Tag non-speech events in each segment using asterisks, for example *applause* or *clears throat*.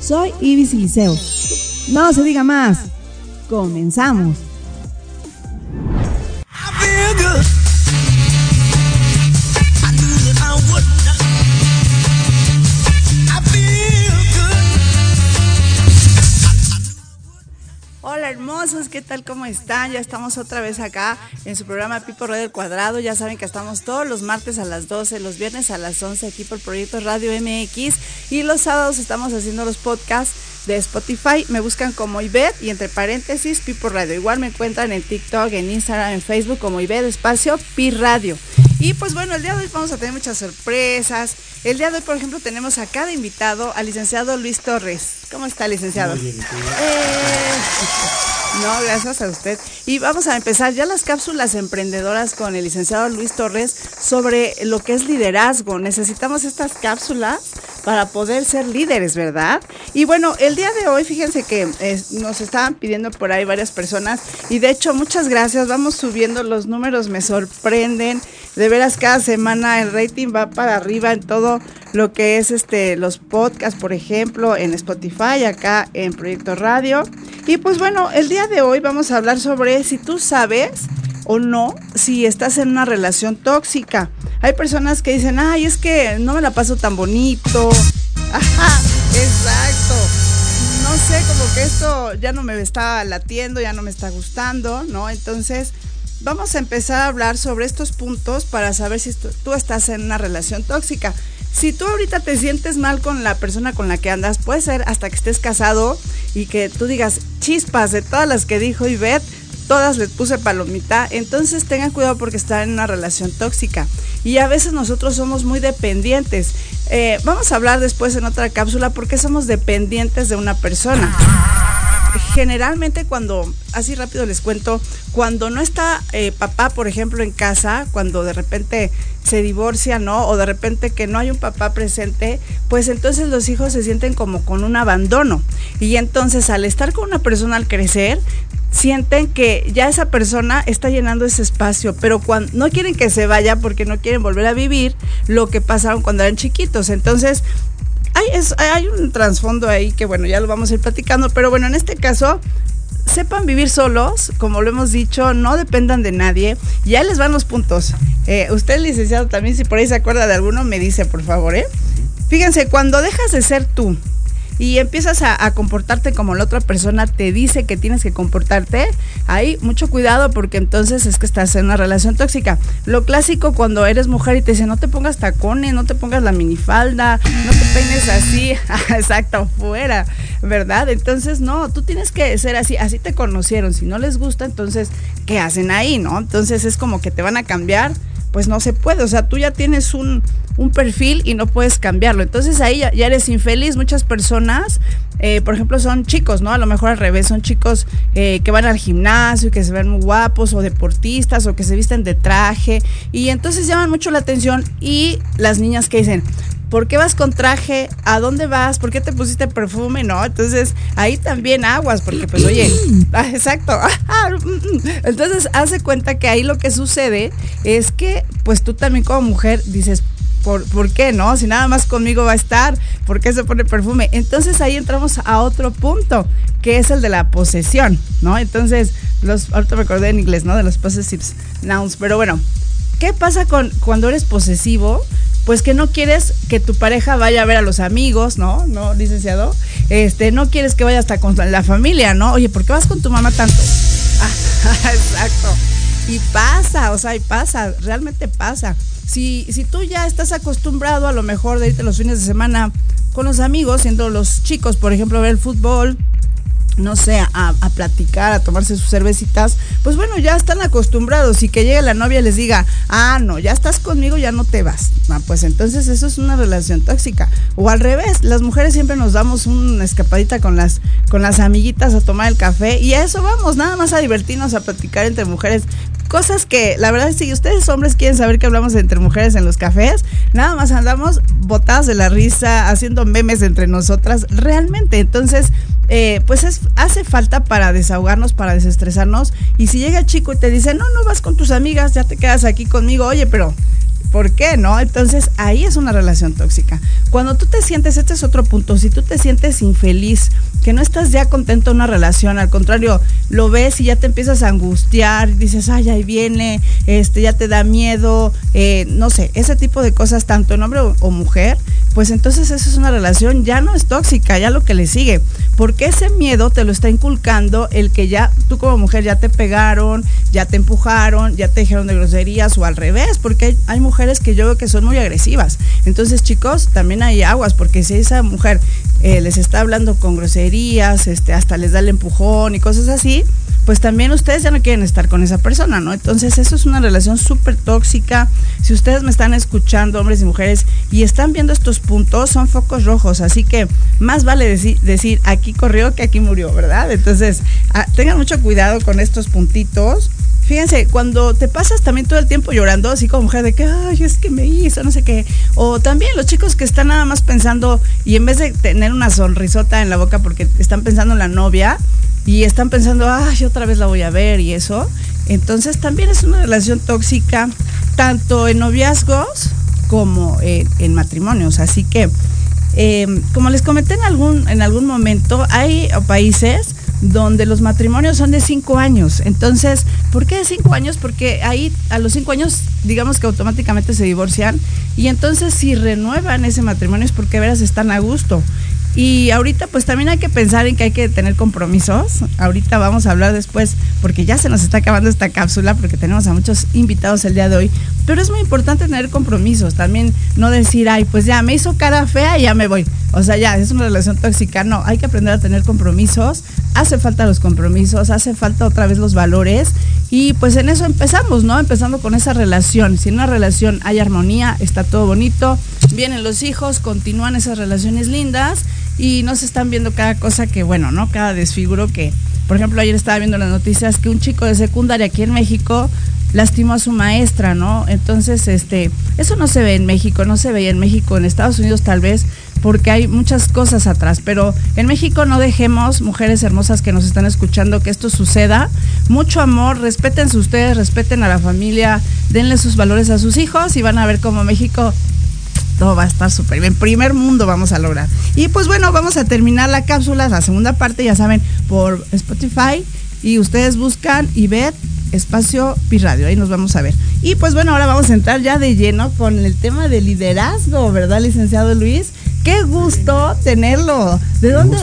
Soy Ibis Liceo. No se diga más. Comenzamos. I. Hermosos, ¿qué tal? ¿Cómo están? Ya estamos otra vez acá en su programa Pipo Radio del Cuadrado. Ya saben que estamos todos los martes a las 12, los viernes a las 11 aquí por Proyecto Radio MX y los sábados estamos haciendo los podcasts de Spotify. Me buscan como Ivette y entre paréntesis Pipo Radio. Igual me encuentran en TikTok, en Instagram, en Facebook como Ivette Espacio Pi Radio. Y pues bueno, el día de hoy vamos a tener muchas sorpresas. El día de hoy, por ejemplo, tenemos a cada invitado al licenciado Luis Torres. ¿Cómo está, licenciado? Eh, no, gracias a usted. Y vamos a empezar ya las cápsulas emprendedoras con el licenciado Luis Torres sobre lo que es liderazgo. Necesitamos estas cápsulas para poder ser líderes, ¿verdad? Y bueno, el día de hoy, fíjense que eh, nos estaban pidiendo por ahí varias personas y de hecho muchas gracias, vamos subiendo los números, me sorprenden. De veras, cada semana el rating va para arriba en todo lo que es este los podcasts, por ejemplo, en Spotify, acá en Proyecto Radio. Y pues bueno, el día de hoy vamos a hablar sobre si tú sabes o no si estás en una relación tóxica. Hay personas que dicen, ay, es que no me la paso tan bonito. *laughs* Ajá, exacto. No sé, como que esto ya no me está latiendo, ya no me está gustando, ¿no? Entonces, vamos a empezar a hablar sobre estos puntos para saber si tú, tú estás en una relación tóxica. Si tú ahorita te sientes mal con la persona con la que andas, puede ser hasta que estés casado y que tú digas chispas de todas las que dijo Ivette, todas les puse palomita, entonces tengan cuidado porque están en una relación tóxica. Y a veces nosotros somos muy dependientes. Eh, vamos a hablar después en otra cápsula por qué somos dependientes de una persona. Generalmente cuando, así rápido les cuento, cuando no está eh, papá, por ejemplo, en casa, cuando de repente se divorcia, ¿no? O de repente que no hay un papá presente, pues entonces los hijos se sienten como con un abandono. Y entonces al estar con una persona al crecer, sienten que ya esa persona está llenando ese espacio, pero cuando no quieren que se vaya porque no quieren volver a vivir lo que pasaron cuando eran chiquitos. Entonces, hay, es- hay un trasfondo ahí que bueno, ya lo vamos a ir platicando, pero bueno, en este caso, sepan vivir solos, como lo hemos dicho, no dependan de nadie. Y ahí les van los puntos. Eh, usted, licenciado, también, si por ahí se acuerda de alguno, me dice, por favor, ¿eh? Fíjense, cuando dejas de ser tú y empiezas a, comportarte como la otra persona te dice que tienes que comportarte, ahí mucho cuidado porque entonces es que estás en una relación tóxica. Lo clásico cuando eres mujer y te dicen no te pongas tacones, no te pongas la minifalda, no te peines así, *laughs* exacto, fuera, ¿verdad? Entonces no, tú tienes que ser así, así te conocieron, si no les gusta, entonces, ¿qué hacen ahí, no? Entonces es como que te van a cambiar pues no se puede. O sea, tú ya tienes un, un perfil y no puedes cambiarlo. Entonces ahí ya, eres infeliz. Muchas personas, eh, por ejemplo, son chicos, ¿no? A lo mejor al revés, son chicos eh, que van al gimnasio y que se ven muy guapos o deportistas o que se visten de traje y entonces llaman mucho la atención y las niñas que dicen, ¿por qué vas con traje? ¿A dónde vas? ¿Por qué te pusiste perfume? No, entonces ahí también aguas, porque pues oye, *clears throat* ah, exacto. *laughs* Entonces hace cuenta que ahí lo que sucede es que pues tú también como mujer dices, ¿Por, ¿Por, qué no? Si nada más conmigo va a estar, ¿por qué se pone perfume? Entonces ahí entramos a otro punto, que es el de la posesión, ¿no? Entonces, los, ahorita me acordé en inglés, ¿no? De los possessive nouns, pero bueno, ¿qué pasa con cuando eres posesivo? pues que no quieres que tu pareja vaya a ver a los amigos, ¿no? ¿No, licenciado? Este, no quieres que vaya hasta con la familia, ¿no? Oye, ¿por qué vas con tu mamá tanto? *laughs* Ah, *laughs* exacto. Y pasa, o sea, y pasa, realmente pasa. Si, si tú ya estás acostumbrado a lo mejor de irte los fines de semana con los amigos, siendo los chicos, por ejemplo, a ver el fútbol, no sé, a, platicar, a tomarse sus cervecitas, pues bueno, ya están acostumbrados y que llegue la novia y les diga, ah, no, ya estás conmigo, ya no te vas. Ah, pues entonces eso es una relación tóxica. O al revés, las mujeres siempre nos damos una escapadita con las, con las amiguitas a tomar el café y a eso vamos, nada más a divertirnos, a platicar entre mujeres. Cosas que, la verdad, si ustedes hombres quieren saber que hablamos entre mujeres en los cafés, nada más andamos botadas de la risa, haciendo memes entre nosotras, realmente. Entonces, eh, pues es, hace falta para desahogarnos, para desestresarnos. Y si llega el chico y te dice, no, no vas con tus amigas, ya te quedas aquí conmigo, oye, pero ¿Por qué no? Entonces ahí es una relación tóxica. Cuando tú te sientes, este es otro punto, si tú te sientes infeliz, que no estás ya contento en una relación, al contrario, lo ves y ya te empiezas a angustiar, dices, ay, ahí viene, este, ya te da miedo, eh, no sé, ese tipo de cosas, tanto en hombre o, mujer, pues entonces esa es una relación, ya no es tóxica, ya lo que le sigue, porque ese miedo te lo está inculcando el que ya tú como mujer ya te pegaron, ya te empujaron, ya te dijeron de groserías o al revés, porque hay, hay mujeres que yo veo que son muy agresivas. Entonces, chicos, también hay aguas, porque si esa mujer eh, les está hablando con groserías, este, hasta les da el empujón y cosas así, pues también ustedes ya no quieren estar con esa persona, ¿no? Entonces, eso es una relación súper tóxica. Si ustedes me están escuchando, hombres y mujeres, y están viendo estos puntos, son focos rojos. Así que más vale decir, decir aquí corrió que aquí murió, ¿verdad? Entonces, ah, tengan mucho cuidado con estos puntitos Fíjense, cuando te pasas también todo el tiempo llorando, así como mujer de que, ay, es que me hizo, no sé qué. O también los chicos que están nada más pensando y en vez de tener una sonrisota en la boca porque están pensando en la novia y están pensando, ay, otra vez la voy a ver y eso. Entonces también es una relación tóxica, tanto en noviazgos como en matrimonios. Así que, eh, como les comenté en algún, en algún momento, hay países donde los matrimonios son de cinco años. Entonces, ¿por qué de cinco años? Porque ahí a los cinco años, digamos que automáticamente se divorcian y entonces si renuevan ese matrimonio es porque veras están a gusto. Y ahorita pues también hay que pensar en que hay que tener compromisos. Ahorita vamos a hablar después porque ya se nos está acabando esta cápsula porque tenemos a muchos invitados el día de hoy. Pero es muy importante tener compromisos. También no decir, ay, pues ya me hizo cara fea y ya me voy. O sea, ya es una relación tóxica. No, hay que aprender a tener compromisos. Hace falta los compromisos, hace falta otra vez los valores. Y pues en eso empezamos, ¿no? Empezando con esa relación. Si en una relación hay armonía, está todo bonito, vienen los hijos, continúan esas relaciones lindas y no se están viendo cada cosa que, bueno, ¿no? Cada desfiguro que, por ejemplo, ayer estaba viendo las noticias que un chico de secundaria aquí en México lastimó a su maestra, ¿no? Entonces, este, eso no se ve en México, no se veía en México, en Estados Unidos tal vez, porque hay muchas cosas atrás, pero en México no dejemos, mujeres hermosas que nos están escuchando, que esto suceda. Mucho amor, respétense ustedes, respeten a la familia, denle sus valores a sus hijos y van a ver cómo México todo va a estar súper bien. Primer mundo vamos a lograr. Y pues bueno, vamos a terminar la cápsula, la segunda parte, ya saben, por Spotify. Y ustedes buscan y ven espacio Pi Radio, ahí nos vamos a ver. Y pues bueno, ahora vamos a entrar ya de lleno con el tema de liderazgo, ¿verdad, licenciado Luis? Qué gusto tenerlo. ¿De dónde?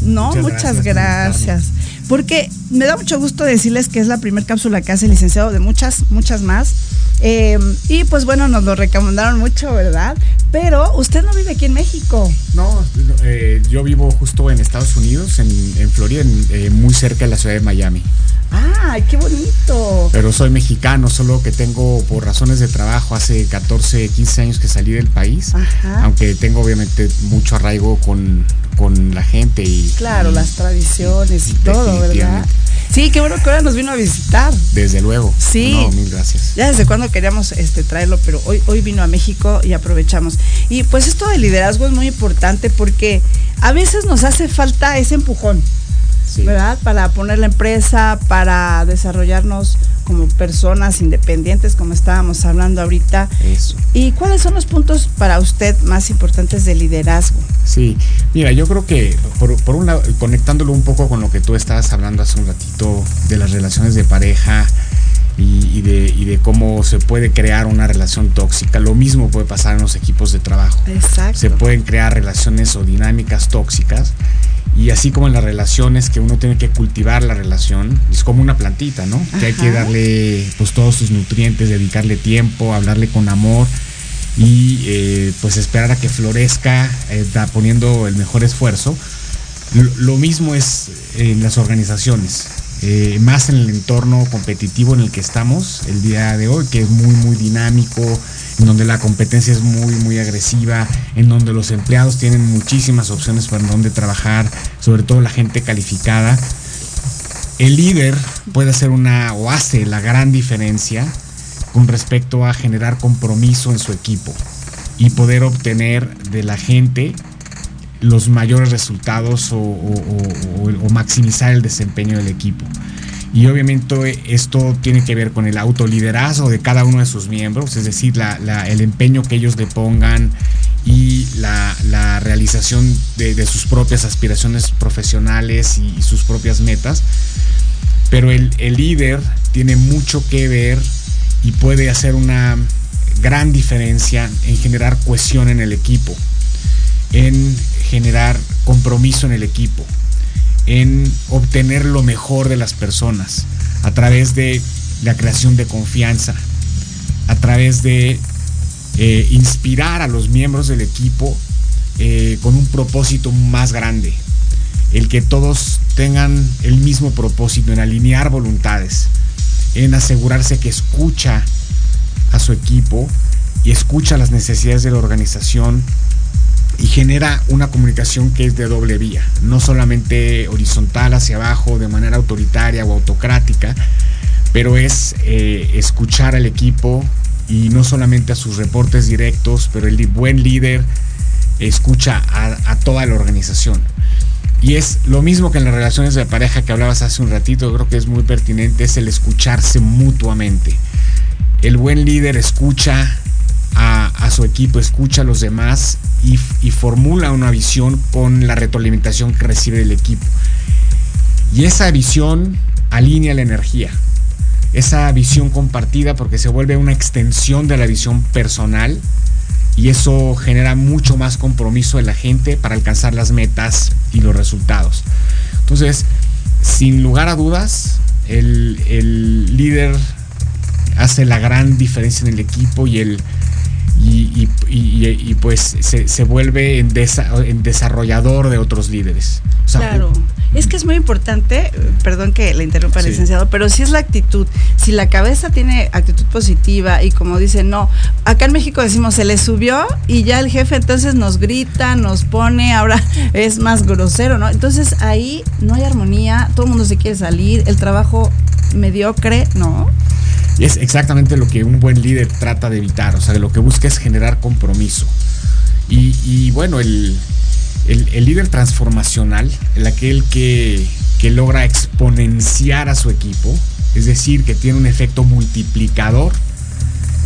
No, muchas, gracias. Porque me da mucho gusto decirles que es la primera cápsula que hace el licenciado de muchas, muchas más. Em, y pues bueno, nos lo recomendaron mucho, ¿verdad? Pero usted no vive aquí en México. No, eh, yo vivo justo en Estados Unidos, en, Florida, eh, muy cerca de la ciudad de Miami. ¡Ay, qué bonito! Pero soy mexicano, solo que tengo por razones de trabajo hace 14, 15 años que salí del país. Ajá. Aunque tengo obviamente mucho arraigo con, con la gente y... Claro, y- las tradiciones y todo, ¿verdad? Sí, qué bueno que ahora nos vino a visitar. Desde luego. Sí. No, mil gracias. Ya desde cuando queríamos este, traerlo, pero hoy, hoy vino a México y aprovechamos. Y pues esto del liderazgo es muy importante porque a veces nos hace falta ese empujón, Sí. ¿verdad? Para poner la empresa, para desarrollarnos como personas independientes, como estábamos hablando ahorita. Eso. ¿Y cuáles son los puntos para usted más importantes de liderazgo? Sí, mira, yo creo que por, por un lado, conectándolo un poco con lo que tú estabas hablando hace un ratito de las relaciones de pareja y, y de, y de cómo se puede crear una relación tóxica, lo mismo puede pasar en los equipos de trabajo. Exacto. Se pueden crear relaciones o dinámicas tóxicas y así como en las relaciones que uno tiene que cultivar la relación, es como una plantita, ¿no? Que hay que darle pues todos sus nutrientes, dedicarle tiempo, hablarle con amor y eh, pues esperar a que florezca, eh, da- poniendo el mejor esfuerzo. Lo, lo mismo es en las organizaciones, eh, más en el entorno competitivo en el que estamos el día de hoy, que es muy, muy dinámico, en donde la competencia es muy, muy agresiva, en donde los empleados tienen muchísimas opciones para dónde trabajar, sobre todo la gente calificada. El líder puede hacer una o hace la gran diferencia con respecto a generar compromiso en su equipo y poder obtener de la gente los mayores resultados o, maximizar el desempeño del equipo. Y obviamente esto tiene que ver con el autoliderazgo de cada uno de sus miembros, es decir, el empeño que ellos le pongan y la, realización de, sus propias aspiraciones profesionales y, y sus propias metas. Pero el, el líder tiene mucho que ver y puede hacer una gran diferencia en generar cohesión en el equipo, en generar compromiso en el equipo, en obtener lo mejor de las personas a través de la creación de confianza, a través de eh, inspirar a los miembros del equipo eh, con un propósito más grande, el que todos tengan el mismo propósito en alinear voluntades, en asegurarse que escucha a su equipo y escucha las necesidades de la organización y genera una comunicación que es de doble vía, no solamente horizontal hacia abajo de manera autoritaria o autocrática, pero es eh, escuchar al equipo y no solamente a sus reportes directos, pero el buen líder escucha a, a toda la organización. Y es lo mismo que en las relaciones de pareja que hablabas hace un ratito, creo que es muy pertinente, es el escucharse mutuamente. El buen líder escucha a, su equipo, escucha a los demás y, y formula una visión con la retroalimentación que recibe el equipo. Y esa visión alinea la energía. Esa visión compartida porque se vuelve una extensión de la visión personal y eso genera mucho más compromiso de la gente para alcanzar las metas y los resultados. Entonces, sin lugar a dudas, el, el líder hace la gran diferencia en el equipo y el y, y- y- y, pues se, se vuelve en, desa- en desarrollador de otros líderes. O sea, Claro. Es que es muy importante, perdón que le interrumpa, Sí. licenciado, pero si es la actitud. Si la cabeza tiene actitud positiva y como dice, no, acá en México decimos se le subió y ya el jefe entonces nos grita, nos pone, ahora *laughs* es más grosero, ¿no? Entonces ahí no hay armonía, todo el mundo se quiere salir, el trabajo mediocre, ¿no? Y es exactamente lo que un buen líder trata de evitar, o sea, lo que busca es generar compromiso. Y, y bueno, el, el- el líder transformacional, el aquel que, que logra exponenciar a su equipo, es decir, que tiene un efecto multiplicador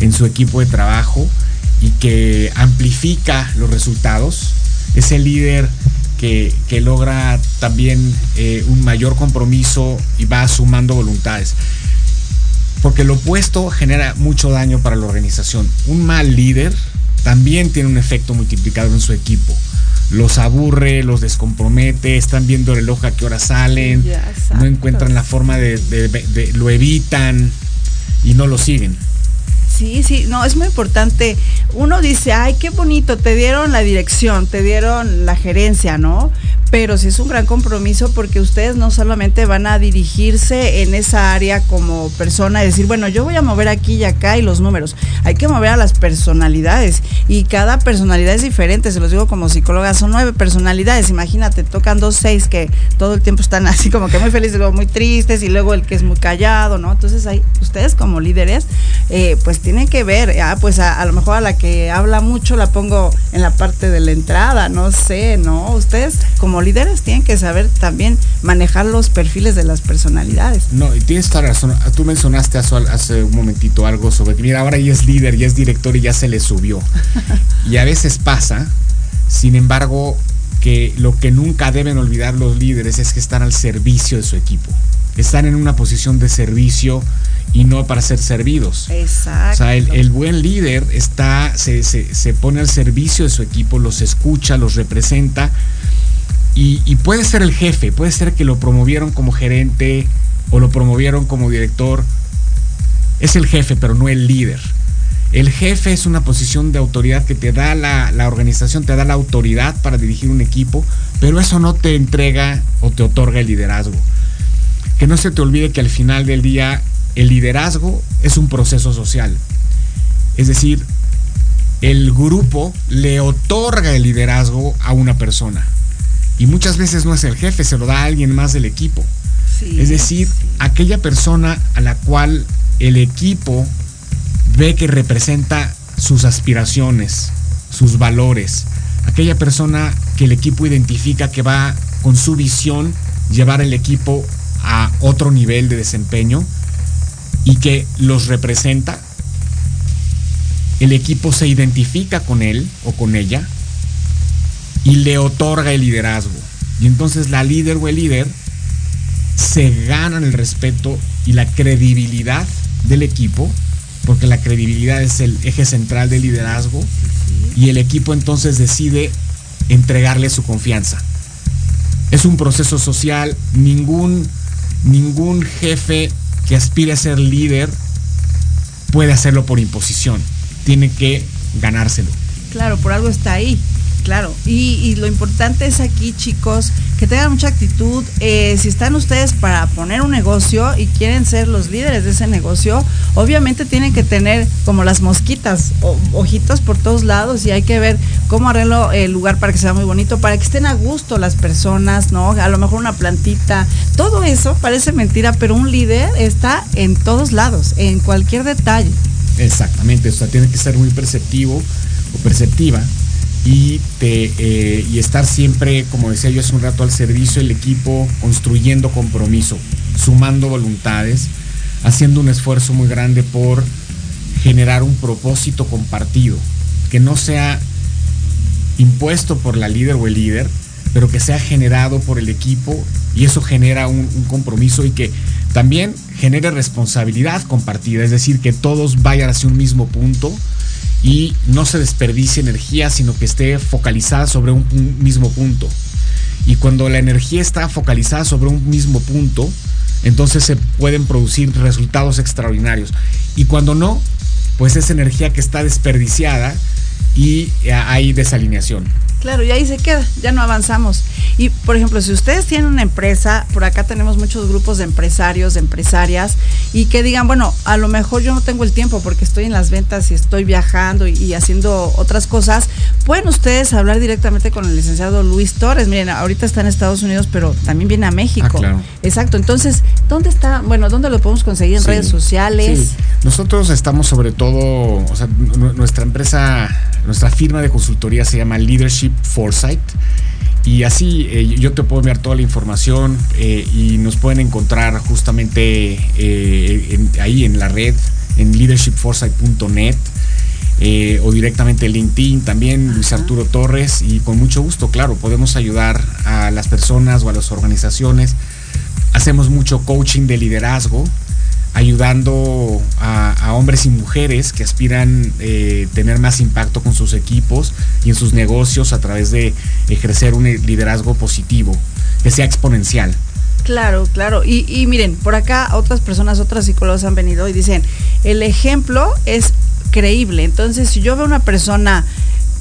en su equipo de trabajo y que amplifica los resultados, es el líder que, que logra también eh, un mayor compromiso y va sumando voluntades porque lo opuesto genera mucho daño para la organización. Un mal líder también tiene un efecto multiplicador en su equipo. Los aburre, los descompromete, están viendo el reloj a qué hora salen, no encuentran la forma de, de- de- lo evitan y no lo siguen. Sí, sí, no, es muy importante. Uno dice, ay, qué bonito, te dieron la dirección, te dieron la gerencia, ¿no? Pero sí es un gran compromiso porque ustedes no solamente van a dirigirse en esa área como persona y decir, bueno, yo voy a mover aquí y acá y los números. Hay que mover a las personalidades y cada personalidad es diferente, se los digo como psicóloga, son nueve personalidades, imagínate, tocan dos, seis que todo el tiempo están así como que muy felices, luego muy tristes y luego el que es muy callado, ¿no? Entonces hay, ustedes como líderes, eh, pues tienen que ver, ah, pues a, a lo mejor a la que habla mucho la pongo en la parte de la entrada, no sé, ¿no? Ustedes como líderes tienen que saber también manejar los perfiles de las personalidades. No, y tienes toda razón. Tú mencionaste hace, hace un momentito algo sobre que, mira, ahora ya es líder, ya es director y ya se le subió. *laughs* y a veces pasa, sin embargo, que lo que nunca deben olvidar los líderes es que están al servicio de su equipo. Están en una posición de servicio y no para ser servidos. Exacto. O sea, el, el buen líder está, se, se, se, pone al servicio de su equipo, los escucha, los representa y, puede ser el jefe, puede ser que lo promovieron como gerente o lo promovieron como director. Es el jefe, pero no el líder. El jefe es una posición de autoridad que te da la, organización, te da la autoridad para dirigir un equipo, pero eso no te entrega o te otorga el liderazgo. Que no se te olvide que al final del día el liderazgo es un proceso social. Es decir, el grupo le otorga el liderazgo a una persona. Y muchas veces no es el jefe, se lo da a alguien más del equipo. Sí, es decir, sí. aquella persona a la cual el equipo ve que representa sus aspiraciones, sus valores. Aquella persona que el equipo identifica que va con su visión llevar el equipo a otro nivel de desempeño y que los representa, el equipo se identifica con él o con ella y le otorga el liderazgo. Y entonces la líder o el líder se ganan el respeto y la credibilidad del equipo, porque la credibilidad es el eje central del liderazgo, y el equipo entonces decide entregarle su confianza. Es un proceso social, ningún, ningún jefe que aspire a ser líder puede hacerlo por imposición. Tiene que ganárselo. Claro, por algo está ahí. Claro, y, lo importante es aquí, chicos, que tengan mucha actitud. Eh, si están ustedes para poner un negocio y quieren ser los líderes de ese negocio, obviamente tienen que tener como las mosquitas, o, ojitos por todos lados y hay que ver cómo arreglo el lugar para que sea muy bonito, para que estén a gusto las personas, ¿no? A lo mejor una plantita. Todo eso parece mentira, pero un líder está en todos lados, en cualquier detalle. Exactamente, o sea, tiene que ser muy perceptivo o perceptiva eh, y estar siempre, como decía yo hace un rato, al servicio del equipo, construyendo compromiso, sumando voluntades, haciendo un esfuerzo muy grande por generar un propósito compartido, que no sea impuesto por la líder o el líder, pero que sea generado por el equipo y eso genera un compromiso y que también genere responsabilidad compartida, es decir, que todos vayan hacia un mismo punto y no se desperdicie energía, sino que esté focalizada sobre un, mismo punto. Y cuando la energía está focalizada sobre un mismo punto, entonces se pueden producir resultados extraordinarios. Y cuando no, pues es energía que está desperdiciada y hay desalineación. Claro, y ahí se queda, ya no avanzamos. Y por ejemplo, si ustedes tienen una empresa, por acá tenemos muchos grupos de empresarios, de empresarias, y que digan, bueno, a lo mejor yo no tengo el tiempo porque estoy en las ventas y estoy viajando y, y haciendo otras cosas, pueden ustedes hablar directamente con el licenciado Luis Torres. Miren, ahorita está en Estados Unidos, pero también viene a México. Ah, claro. Exacto. Entonces, ¿dónde está? Bueno, ¿dónde lo podemos conseguir? En sí, redes sociales. Sí. Nosotros estamos sobre todo, o sea, nuestra empresa, nuestra firma de consultoría se llama Leadership Foresight. Y así eh, yo te puedo enviar toda la información eh, y nos pueden encontrar justamente eh, en, ahí en la red, en leadershipforesight.net. O directamente en LinkedIn también, Luis Arturo Torres, y con mucho gusto, claro, podemos ayudar a las personas o a las organizaciones. Hacemos mucho coaching de liderazgo, ayudando a, hombres y mujeres que aspiran eh, tener más impacto con sus equipos y en sus negocios a través de ejercer un liderazgo positivo, que sea exponencial. Claro, claro. Y, y miren, por acá otras personas, otras psicólogos han venido y dicen, el ejemplo es creíble. Entonces, si yo veo una persona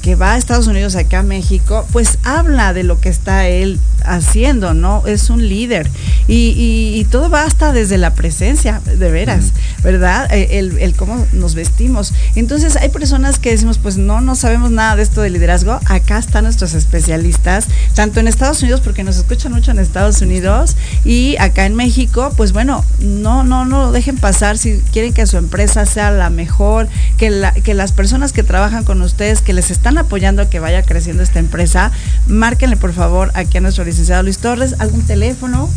que va a Estados Unidos, acá a México, pues habla de lo que está él haciendo, ¿no? Es un líder. Y, todo va hasta desde la presencia, de veras, ¿verdad? Eh, el, el, cómo nos vestimos. Entonces hay personas que decimos, pues no, no sabemos nada de esto de liderazgo. Acá están nuestros especialistas, tanto en Estados Unidos, porque nos escuchan mucho en Estados Unidos, y acá en México, pues bueno, no, no, no lo dejen pasar si quieren que su empresa sea la mejor, que, la, que las personas que trabajan con ustedes, que les están apoyando a que vaya creciendo esta empresa, márquenle por favor aquí a nuestro licenciado Luis Torres, algún teléfono.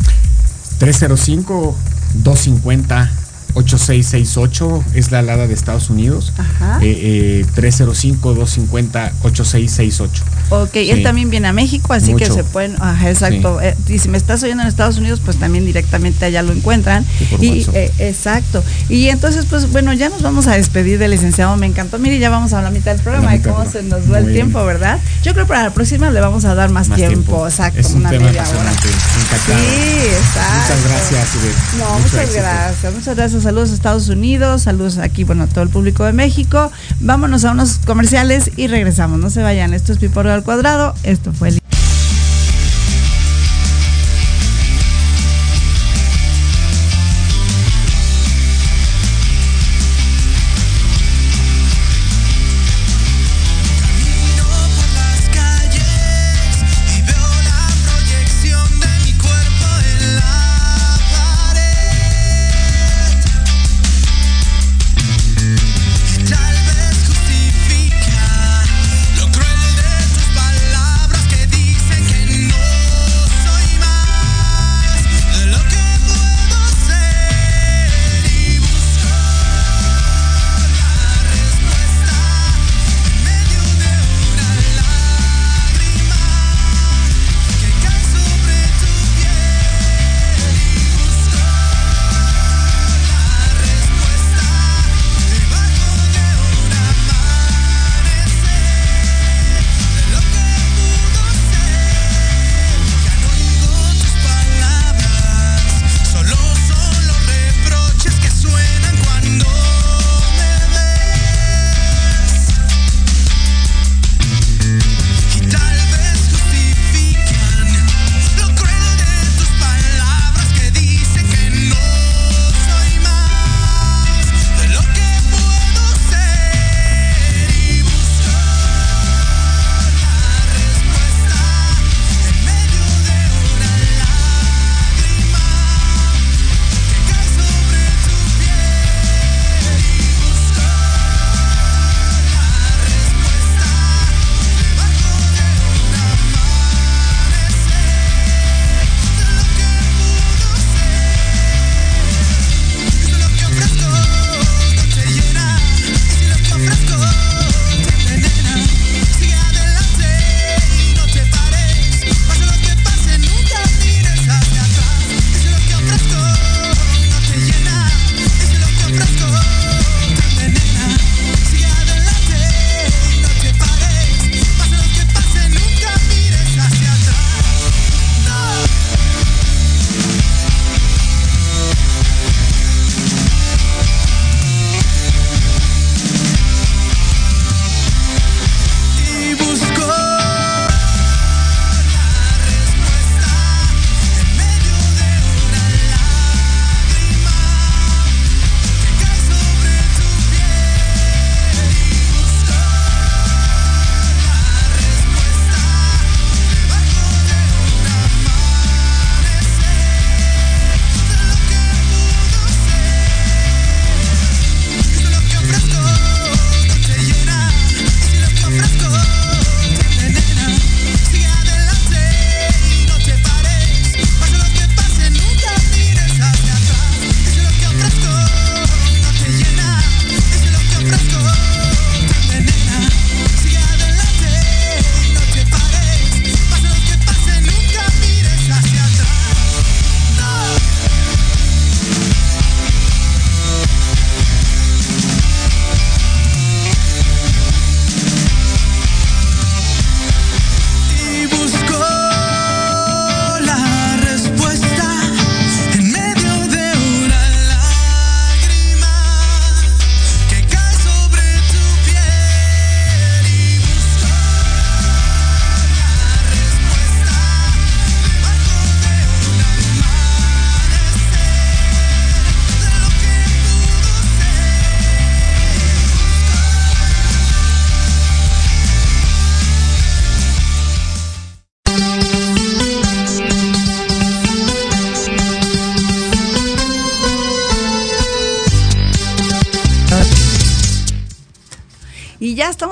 305 250 8668 es la alada de Estados Unidos. Ajá. Eh, eh, 305-250-8668. Ok, él también viene a México, así que se pueden. Ajá, exacto. Eh, y si me estás oyendo en Estados Unidos, pues también directamente allá lo encuentran. y eh, Exacto. Y entonces, pues bueno, ya nos vamos a despedir del licenciado. Me encantó. Mire, ya vamos a la mitad del programa y cómo se nos va el tiempo, ¿verdad? Yo creo que para la próxima le vamos a dar más, tiempo. Exacto, una media hora. Sí, exacto. Muchas gracias. No, muchas gracias. Muchas gracias saludos a Estados Unidos, saludos aquí, bueno, a todo el público de México. Vámonos a unos comerciales y regresamos. No se vayan, esto es Piporro al Cuadrado, esto fue el...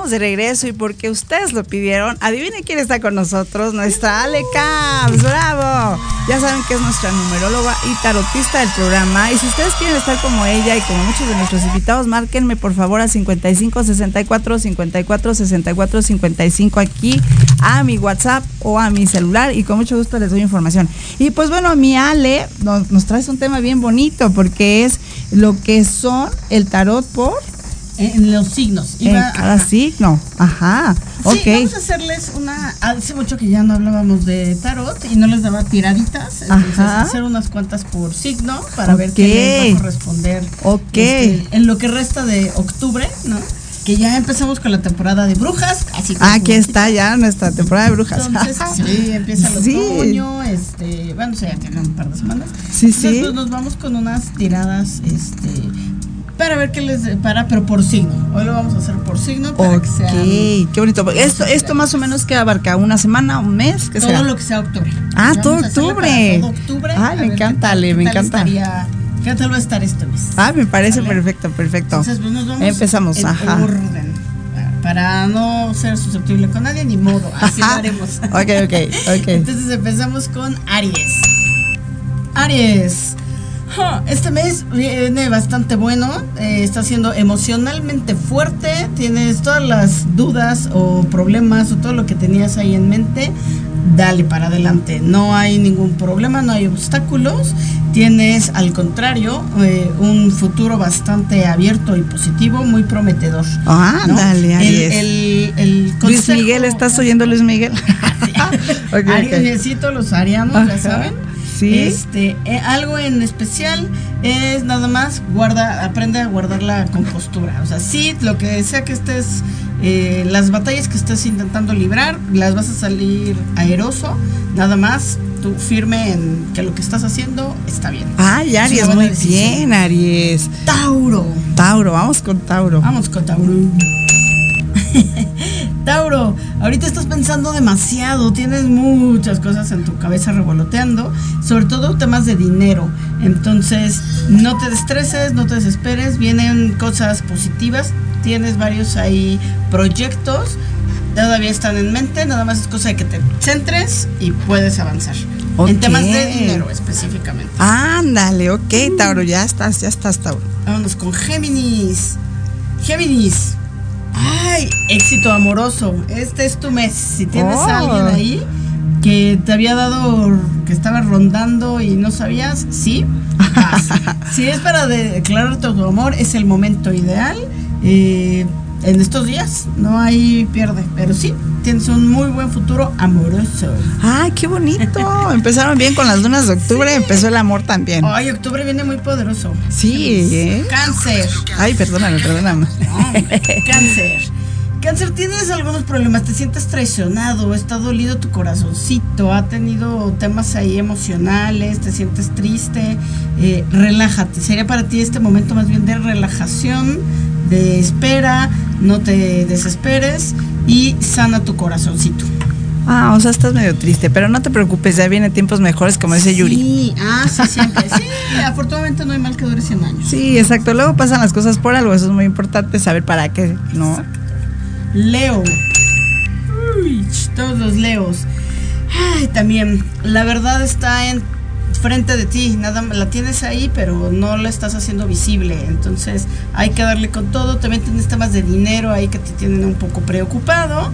de regreso y porque ustedes lo pidieron, adivinen quién está con nosotros, nuestra Ale Caps, bravo. Ya saben que es nuestra numeróloga y tarotista del programa. Y si ustedes quieren estar como ella y como muchos de nuestros invitados, márquenme por favor a 55 64 54 64 55 aquí a mi WhatsApp o a mi celular y con mucho gusto les doy información. Y pues bueno, mi Ale nos, nos trae un tema bien bonito porque es lo que son el tarot por En los signos. en Iba- cada signo. Ajá. Sí, ok. vamos a hacerles una. Hace mucho que ya no hablábamos de tarot y no les daba tiraditas. Entonces, Ajá. hacer unas cuantas por signo para ver qué les va a corresponder. Ok. este, en lo que resta de octubre, ¿no? Que ya empezamos con la temporada de brujas. Así Ah, Aquí está ya nuestra temporada de brujas. Entonces, sí, empieza el Sí. otoño, este, bueno, o sea, ya un par de semanas. Sí, Entonces, sí. pues, nos vamos con unas tiradas, este, para ver qué les para, pero por signo. Hoy lo vamos a hacer por signo para Ok, que sea qué bonito. Esto, esto más o menos que abarca una semana, un mes, ¿qué todo será? lo que sea octubre. Ah, todo octubre. todo octubre. Ay, me qué encanta, tal- Ale, qué me encanta. estaría- ¿Qué tal va a estar este mes? Ah, me parece ¿Vale? perfecto, perfecto. Entonces, pues nos vamos Empezamos, en ajá. orden. Para no ser susceptible con nadie, ni modo. Así lo haremos. Ok, ok, ok. *laughs* Entonces empezamos con Aries. Aries. Este mes viene bastante bueno, eh, está siendo emocionalmente fuerte, tienes todas las dudas o problemas o todo lo que tenías ahí en mente, dale para adelante, no hay ningún problema, no hay obstáculos, tienes al contrario eh, un futuro bastante abierto y positivo, muy prometedor. ¿no? Ándale, El- Aries. el- el Luis Miguel, ¿estás oyendo Luis Miguel? *laughs* *laughs* Los arianos, ya saben. Sí. Este, eh, algo en especial es nada más guarda, aprende a guardar la compostura. O sea, sí, lo que sea que estés, eh, las batallas que estés intentando librar, las vas a salir aeroso. Nada más, tú firme en que lo que estás haciendo está bien. Ay, Es Aries, muy decisión. bien, Aries. Tauro. Tauro, vamos con Tauro. Vamos con Tauro. *laughs* Tauro, ahorita estás pensando demasiado, tienes muchas cosas en tu cabeza revoloteando, sobre todo temas de dinero. Entonces, no te estreses, no te desesperes, vienen cosas positivas, tienes varios ahí proyectos, todavía están en mente, nada más es cosa de que te centres y puedes avanzar. En temas de dinero específicamente. Ándale, ok, Tauro, ya estás, ya estás, Tauro. Vámonos con Géminis. Géminis. Ay, éxito amoroso. Este es tu mes. Si tienes Oh. a alguien ahí que te había dado, que estaba rondando y no sabías, sí. *laughs* si es para declararte tu amor, es el momento ideal. Eh, en estos días no hay pierde, pero sí, tienes un muy buen futuro amoroso. Ay, qué bonito. *laughs* Empezaron bien con las lunas de octubre, empezó el amor también. Ay, octubre viene muy poderoso. Sí, ¿eh? Cáncer. Ay, perdóname, perdóname. *laughs* Cáncer. Cáncer, tienes algunos problemas, te sientes traicionado, está dolido tu corazoncito, ha tenido temas ahí emocionales, te sientes triste, eh, relájate. Sería para ti este momento más bien de relajación, de espera, no te desesperes y sana tu corazoncito. Ah, o sea, estás medio triste, pero no te preocupes, ya vienen tiempos mejores, como dice Yuri. Sí, ah, sí, *laughs* siempre. Sí, afortunadamente no hay mal que dure 100 años. Sí, exacto. Luego pasan las cosas por algo, eso es muy importante saber para qué, ¿no? Leo. Uy, todos los Leos. Ay, también, la verdad está en frente de ti, nada la tienes ahí, pero no la estás haciendo visible. Entonces, hay que darle con todo. También tienes temas de dinero ahí que te tienen un poco preocupado.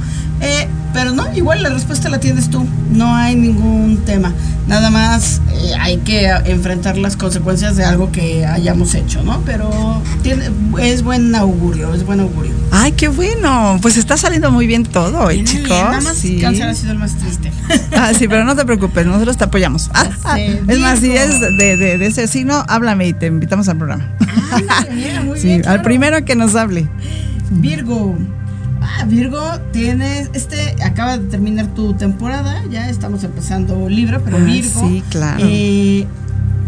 Pero no, igual la respuesta la tienes tú. No hay ningún tema. Nada más eh, hay que enfrentar las consecuencias de algo que hayamos hecho, ¿no? Pero tiene, es buen augurio, es buen augurio. Ay, qué bueno. Pues está saliendo muy bien todo, ¿eh, Viene chicos. bien, Nada más sí. cáncer ha sido el más triste. *laughs* Ah, sí, pero no te preocupes, nosotros te apoyamos. Ah, *laughs* ah, es más, si es de, de, de ese signo, háblame y te invitamos al programa. Mira, muy *laughs* Sí, bien, al claro. primero que nos hable. Virgo. Ah, Virgo, tienes, este, acaba de terminar tu temporada, ya estamos empezando Libra, pero Ah, Virgo. sí, claro. eh,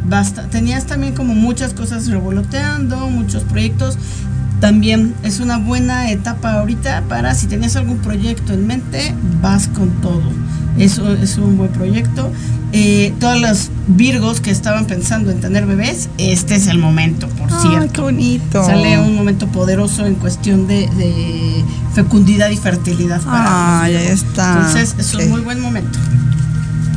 basta, tenías también como muchas cosas revoloteando, muchos proyectos. También es una buena etapa ahorita para si tenías algún proyecto en mente, vas con todo. Eso es un buen proyecto. Eh, todos los Virgos que estaban pensando en tener bebés, este es el momento, por cierto. qué bonito. Sale un momento poderoso en cuestión de, de fecundidad y fertilidad. para ahí Virgos. está. Entonces es un muy buen momento.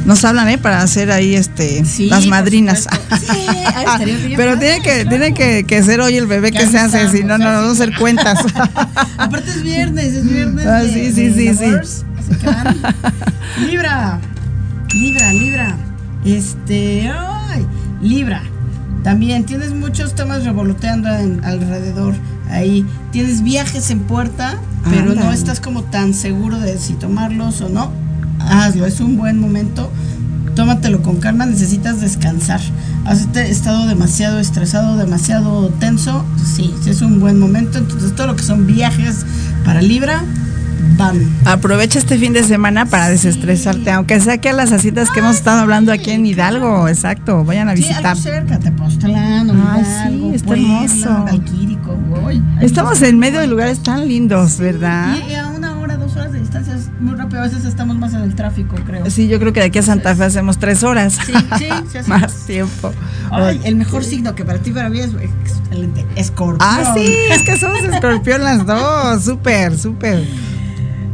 Nos hablan, ¿eh? Para hacer ahí este Sí, las madrinas. Sí, *laughs* bien Pero tiene que, claro. tiene que, que ser hoy el bebé que se hace, si no, no, ya no vamos a hacer cuentas. *laughs* Aparte es viernes, es viernes. Ah, de- sí, sí, de sí, sí. Libra, Libra, Libra. Este, ay, Libra. También tienes muchos temas revoloteando en- alrededor. Ahí tienes viajes en puerta, pero no estás como tan seguro de si tomarlos o no. Hazlo, es un buen momento. Tómatelo con calma, necesitas descansar. Has estado demasiado estresado, demasiado tenso. Sí, sí es un buen momento. Entonces, todo lo que son viajes para Libra, van. Aprovecha este fin de semana para desestresarte, aunque sea que a las asitas que hemos estado hablando aquí en Hidalgo, exacto, vayan a Sí, visitar. algo cerca, Tepoztlán, Ay, Hidalgo, sí, está Puebla, hermoso. Estamos en medio de lugares tan lindos, ¿verdad? Muy rápido. A veces estamos más en el tráfico, creo. Sí, yo creo que de aquí a Santa Fe hacemos tres horas. Sí, sí, sí, *laughs* Más tiempo. Ay, el mejor signo que para ti para mí es excelente. Escorpión. Ah, sí, es que somos escorpión las dos. Súper, súper.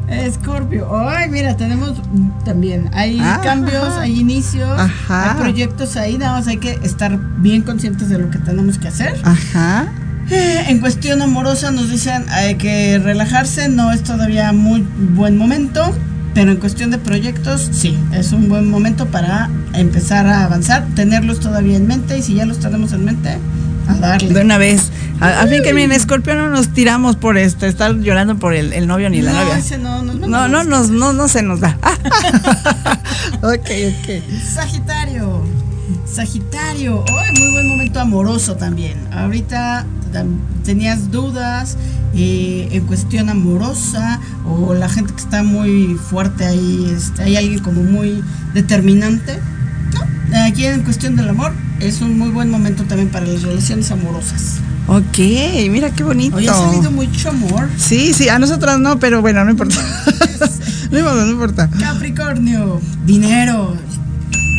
Escorpio. Ay, mira, tenemos también. Hay Ah, cambios, ajá. hay inicios, Ajá. hay proyectos ahí. Nada más hay que estar bien conscientes de lo que tenemos que hacer. Ajá. Eh, En cuestión amorosa nos dicen hay que relajarse, no es todavía muy buen momento, pero en cuestión de proyectos sí, es un buen momento para empezar a avanzar, tenerlos todavía en mente y si ya los tenemos en mente, a De darle. una vez. A, a fin que miren, escorpión no nos tiramos por este, estar llorando por el, el novio ni la no, novia. ese no, no, No, no, nos, no, no se nos da. *laughs* ok, ok. Sagitario. Sagitario. Muy buen momento amoroso también. Ahorita tenías dudas eh, en cuestión amorosa o la gente que está muy fuerte ahí, este, hay alguien como muy determinante. No, aquí en cuestión del amor es un muy buen momento también para las relaciones amorosas. Ok, mira qué bonito. Hoy ha salido mucho amor. Sí, sí, a nosotras no, pero bueno, no importa. *laughs* no importa, no importa. Capricornio, dinero.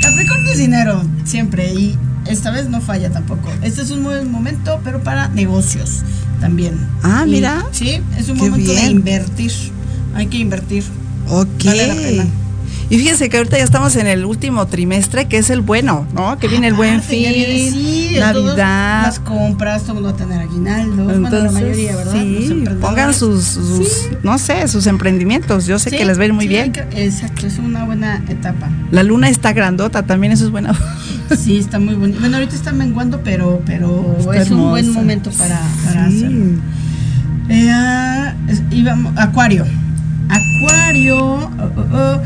Capricornio es dinero, siempre. Y esta vez no falla tampoco. Este es un buen momento, pero para negocios también. Ah, Y- mira. Sí, es un Qué momento de invertir. Hay que invertir. Ok. Vale la pena. Y fíjense que ahorita ya estamos en el último trimestre, que es el bueno, ¿no? Que viene el buen Aparte, ya viene- fin, sí, Navidad. Las compras, todo mundo va a tener aguinaldo. bueno, la Entonces, mayoría, ¿verdad? Sí, pongan sus, sus Sí. no sé, sus emprendimientos. Yo sé que les va a ir muy bien. que- exacto, es una buena etapa. La luna está grandota, también eso es buena. *laughs* Sí, está muy bonito. Bueno, ahorita está menguando, pero, pero Está es un buen momento para, para Sí. hacerlo. Eh, es- íbamos- acuario. Acuario. oh, oh, oh,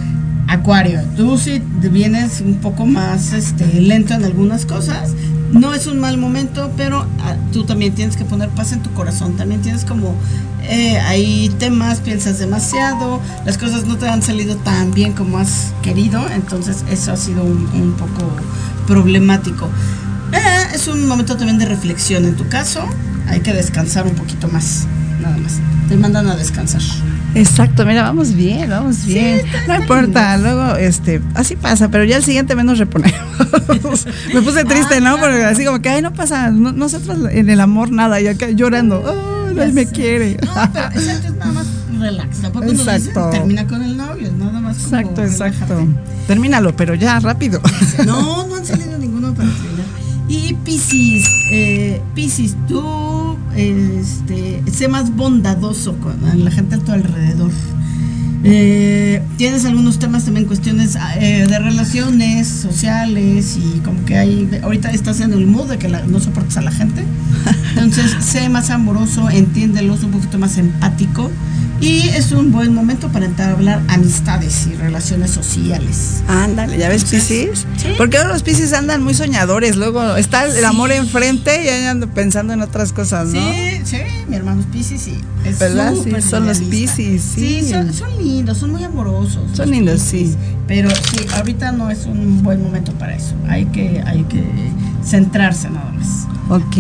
Acuario. Tú sí vienes un poco más este, lento en algunas cosas. No es un mal momento, pero ah, tú también tienes que poner paz en tu corazón. También tienes como. eh, hay temas, piensas demasiado, las cosas no te han salido tan bien como has querido, entonces eso ha sido un, un poco problemático. Eh, es un momento también de reflexión en tu caso, hay que descansar un poquito más, nada más. Te mandan a descansar. Exacto, mira, vamos bien, vamos bien. no importa, luego, este, así pasa, pero ya el siguiente mes nos reponemos. *laughs* Me puse triste, ¿no? Porque así como que, ay, no pasa, no- nosotros en el amor nada, y acá llorando, ay, nadie me quiere. No, pero *laughs* exacto, es nada más relax. Tampoco Exacto. termina con el novio, nada más. como Exacto, exacto. relájate. Termínalo, pero ya, rápido. No, no han salido ninguno para terminar. Y Piscis, eh, Piscis, tú este, sé más bondadoso con la gente a tu alrededor. Eh, tienes algunos temas también, cuestiones eh, de relaciones sociales y como que hay, ahorita estás en el mood de que la- no soportas a la gente. *laughs* Entonces, sé más amoroso, entiéndelos, un poquito más empático. Y es un buen momento para entablar amistades y relaciones sociales. Ándale, ¿ya ves Piscis? Sí. Porque ahora los Piscis andan muy soñadores, luego está el Sí. amor enfrente y ando pensando en otras cosas, ¿no? Sí, sí, mi hermano es Piscis sí. Es ¿Verdad? Sí, son los. Piscis, sí. son, son lindos, son muy amorosos. Son lindos, sí. Pero sí, ahorita no es un buen momento para eso. Hay que, hay que centrarse nada más. Ok,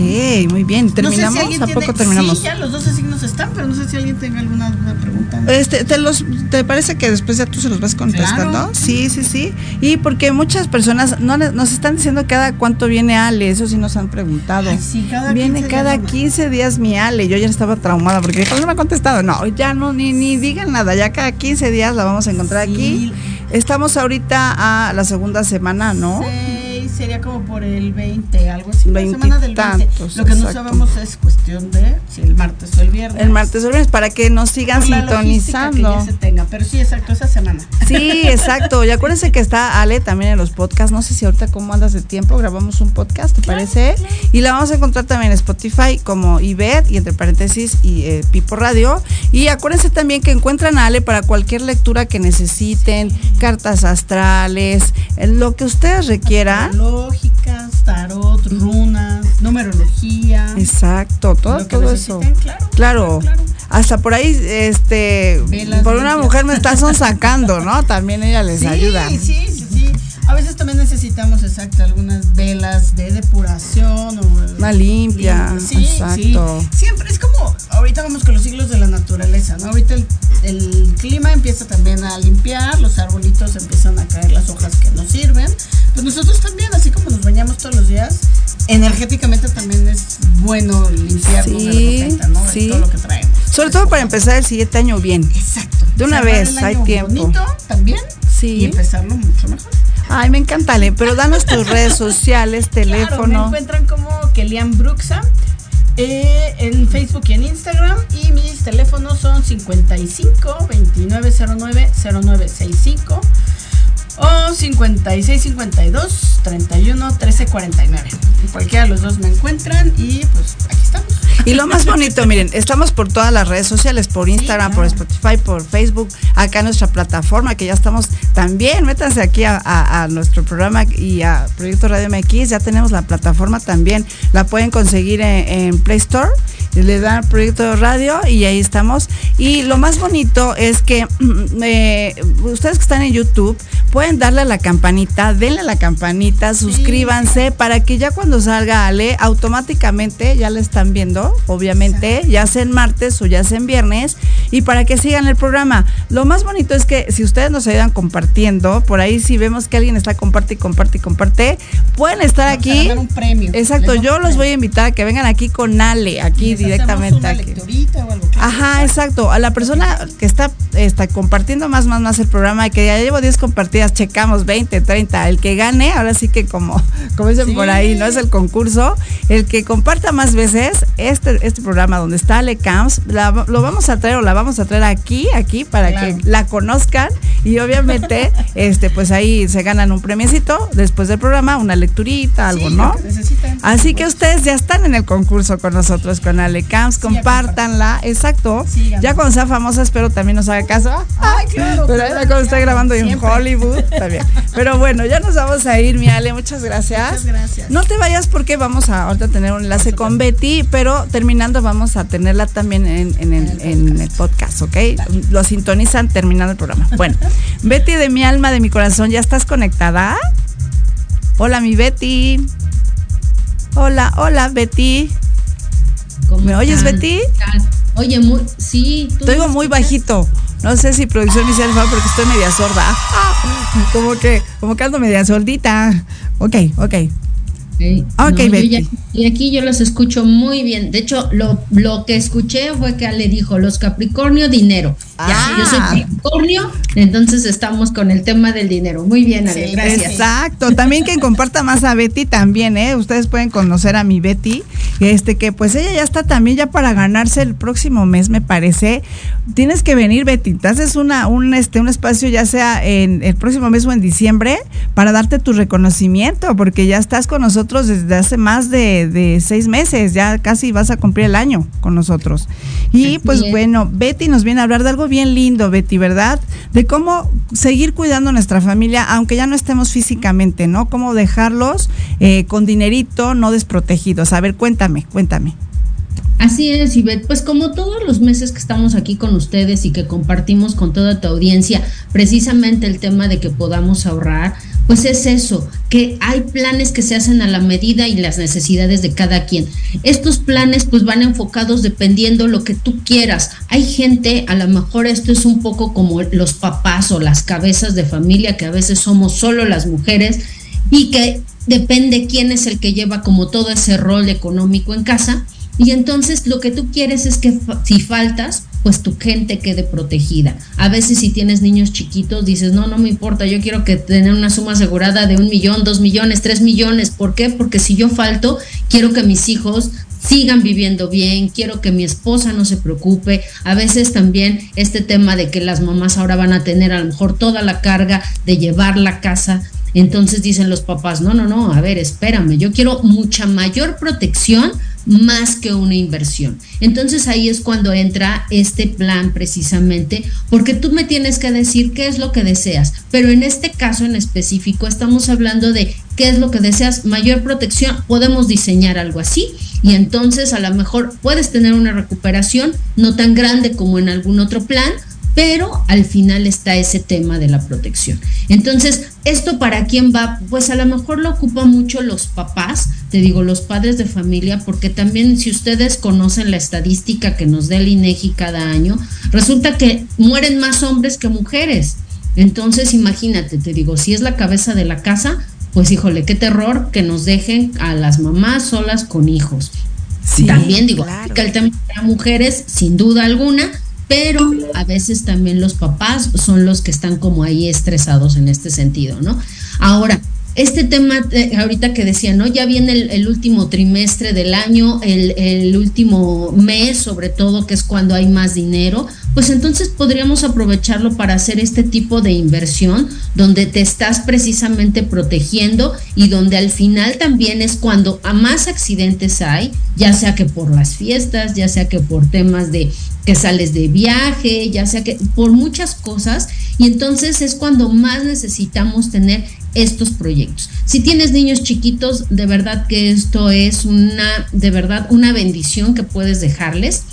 muy bien. ¿Terminamos? No sé si alguien ¿A poco tiene- terminamos? Sí, ya los 12 signos están, pero no sé si alguien tenga alguna pregunta. Este, ¿te, los, ¿Te parece que después ya tú se los vas contestando? Claro. Sí, sí, sí. Y porque muchas personas no nos están diciendo cada cuánto viene Ale, eso sí nos han preguntado. Ay, sí, cada viene 15 cada días nomás. 15 días mi Ale. Yo ya estaba traumada porque no me ha contestado. No, ya no, ni, ni digan nada. Ya cada 15 días la vamos a encontrar Sí. aquí. Estamos ahorita a la segunda semana, ¿no? Seis, sería como por el 20, algo así. La semana del 20. Veintitantos, Lo que no sabemos es cuestión de si el martes o el viernes. El martes o el viernes para que nos sigan Por la sintonizando. Que ya se tenga, pero sí, exacto, esa semana. Sí, exacto. Y acuérdense que está Ale también en los podcasts. No sé si ahorita cómo andas de tiempo. Grabamos un podcast, ¿te parece? Y la vamos a encontrar también en Spotify como Ibet y entre paréntesis y eh, Pipo Radio. Y acuérdense también que encuentran a Ale para cualquier lectura que necesiten, cartas astrales, eh, lo que ustedes requieran. Lógicas, tarot, runas, numerología. Exacto, todo, todo eso. claro, Claro. claro. Hasta por ahí, este, Velas por una mujer me está *laughs* sacando, ¿no? También ella les sí, ayuda. Sí, sí. A veces también necesitamos, exacto, algunas velas de depuración o Una limpia, Sí, exacto. sí. Siempre es como, ahorita vamos con los siglos de la naturaleza, ¿no? Ahorita el, el clima empieza también a limpiar, los arbolitos empiezan a caer las hojas que nos sirven. Pues nosotros también, así como nos bañamos todos los días, energéticamente también es bueno limpiarnos Sí, de ¿no? De sí. todo lo que traemos. Sobre todo para empezar el siguiente año bien. Exacto. De una vez, el hay año tiempo. bonito también. Sí. Y empezarlo mucho mejor. Ay, me encanta, Ale, pero danos tus *laughs* redes sociales, Claro, me teléfono. encuentran como Kelian Bruxa eh, en Facebook y en Instagram. Y mis teléfonos son 55 2909 0965 o 56 52 31 13 49. En cualquiera de los dos me encuentran y pues aquí estamos. Y lo más bonito, miren, estamos por todas las redes sociales, por Instagram, por claro. Spotify, por Facebook, acá nuestra plataforma, que ya estamos también, métanse aquí a, a- a nuestro programa y a Proyecto Radio MX, ya tenemos la plataforma también, la pueden conseguir en, en Play Store, le dan Proyecto Radio y ahí estamos. Y lo más bonito es que *clears throat* eh, ustedes que están en YouTube pueden darle a la campanita, denle a la campanita, suscríbanse para que ya cuando salga Ale, automáticamente ya la están viendo, obviamente, ya sea en martes o ya sea en viernes, y para que sigan el programa. Lo más bonito es que si ustedes nos ayudan compartiendo, por ahí si vemos que alguien está comparte y comparte y comparte, pueden estar Vamos a aquí. ganar un premio. Exacto, yo los voy a invitar a que vengan aquí con Ale, aquí directamente. Una aquí. lecturita o algo. Ajá, exacto. A la persona que está, está compartiendo más, más, más el programa, que ya llevo 10 compartidas, checamos 20, 30. El que gane, ahora sí que como, *laughs* como dicen Sí. por ahí, no es el concurso. El que comparta más veces este, este programa donde está Ale Camps, la- lo vamos a traer o la vamos a traer aquí, aquí, para Claro. que la conozcan. Y obviamente, *laughs* este, pues ahí se ganan un premiecito después del programa, una lecturita, algo, Sí, ¿no? lo que necesitan. Así que ustedes ya están en el concurso con nosotros, con Ale Ya compártanla, exacto. Síganos. Ya cuando sea famosa espero también nos haga caso. Ay, claro. Pero claro, ya cuando claro, grabando en. Hollywood, también. Pero bueno, ya nos vamos a ir, mi Ale, muchas gracias. Muchas gracias. No te vayas porque vamos a ahorita tener un enlace con Betty, pero terminando vamos a tenerla también en, en el, en el podcast, ¿ok? Lo sintonizan terminando el programa. Bueno, *laughs* Betty de mi alma, de mi corazón, ¿ya estás conectada? Hola, mi Betty. Hola, hola, Betty. ¿Cómo ¿Me oyes, están? Betty? Oye, muy, sí. ¿tú Te oigo muy bajito. No sé si producción me el favor porque estoy media sorda. *laughs* Como que, como que ando media sordita. Ok, ok. Ok, Ok, yo Betty. ya- y aquí yo los escucho muy bien. De hecho, lo, lo que escuché fue que Ale dijo, los Capricornio, dinero. Ah. Ya, yo soy Capricornio, entonces estamos con el tema del dinero. Muy bien, Ale, Sí, gracias. Exacto. También que comparta más a Betty también, ¿eh? Ustedes pueden conocer a mi Betty, este que pues ella ya está también ya para ganarse el próximo mes, me parece. Tienes que venir, Betty. Te haces una, un, este, un espacio ya sea en el próximo mes o en diciembre para darte tu reconocimiento, porque ya estás con nosotros desde hace más de, de seis meses, ya casi vas a cumplir el año con nosotros. Y Así pues es. bueno, Betty nos viene a hablar de algo bien lindo, Betty, ¿verdad? De cómo seguir cuidando a nuestra familia, aunque ya no estemos físicamente, ¿no? Cómo dejarlos eh, con dinerito, no desprotegidos. A ver, cuéntame, cuéntame. Así es, Ivette. Pues como todos los meses que estamos aquí con ustedes y que compartimos con toda tu audiencia precisamente el tema de que podamos ahorrar, pues es eso, que hay planes que se hacen a la medida y las necesidades de cada quien. Estos planes pues van enfocados dependiendo lo que tú quieras. Hay gente, a lo mejor esto es un poco como los papás o las cabezas de familia, que a veces somos solo las mujeres y que depende quién es el que lleva como todo ese rol económico en casa. Y entonces lo que tú quieres es que si faltas, pues tu gente quede protegida. A veces si tienes niños chiquitos, dices, no, no me importa, yo quiero que tener una suma asegurada de un millón, dos millones, tres millones. ¿Por qué? Porque si yo falto, quiero que mis hijos sigan viviendo bien, quiero que mi esposa no se preocupe. A veces también este tema de que las mamás ahora van a tener a lo mejor toda la carga de llevar la casa. Entonces dicen los papás, no, no, no, a ver, espérame, yo quiero mucha mayor protección más que una inversión. Entonces ahí es cuando entra este plan precisamente, porque tú me tienes que decir qué es lo que deseas, pero en este caso en específico estamos hablando de qué es lo que deseas, mayor protección, podemos diseñar algo así y entonces a lo mejor puedes tener una recuperación no tan grande como en algún otro plan, pero al final está ese tema de la protección. Entonces, ¿esto para quién va? Pues a lo mejor lo ocupan mucho los papás, te digo, los padres de familia, porque también si ustedes conocen la estadística que nos da el INEGI cada año, resulta que mueren más hombres que mujeres. Entonces, imagínate, te digo, si es la cabeza de la casa, pues híjole, qué terror que nos dejen a las mamás solas con hijos. También digo, que el tema para mujeres, sin duda alguna, pero a veces también los papás son los que están como ahí estresados en este sentido, ¿no? Ahora, este tema, eh, ahorita que decía, ¿no? Ya viene el, último trimestre del año, el, el, último mes, sobre todo, que es cuando hay más dinero, pues entonces podríamos aprovecharlo para hacer este tipo de inversión, donde te estás precisamente protegiendo y donde al final también es cuando a más accidentes hay, ya sea que por las fiestas, ya sea que por temas de que sales de viaje, ya sea que por muchas cosas, y entonces es cuando más necesitamos tener estos proyectos. Si tienes niños chiquitos, de verdad que esto es una, de verdad, una bendición que puedes dejarles.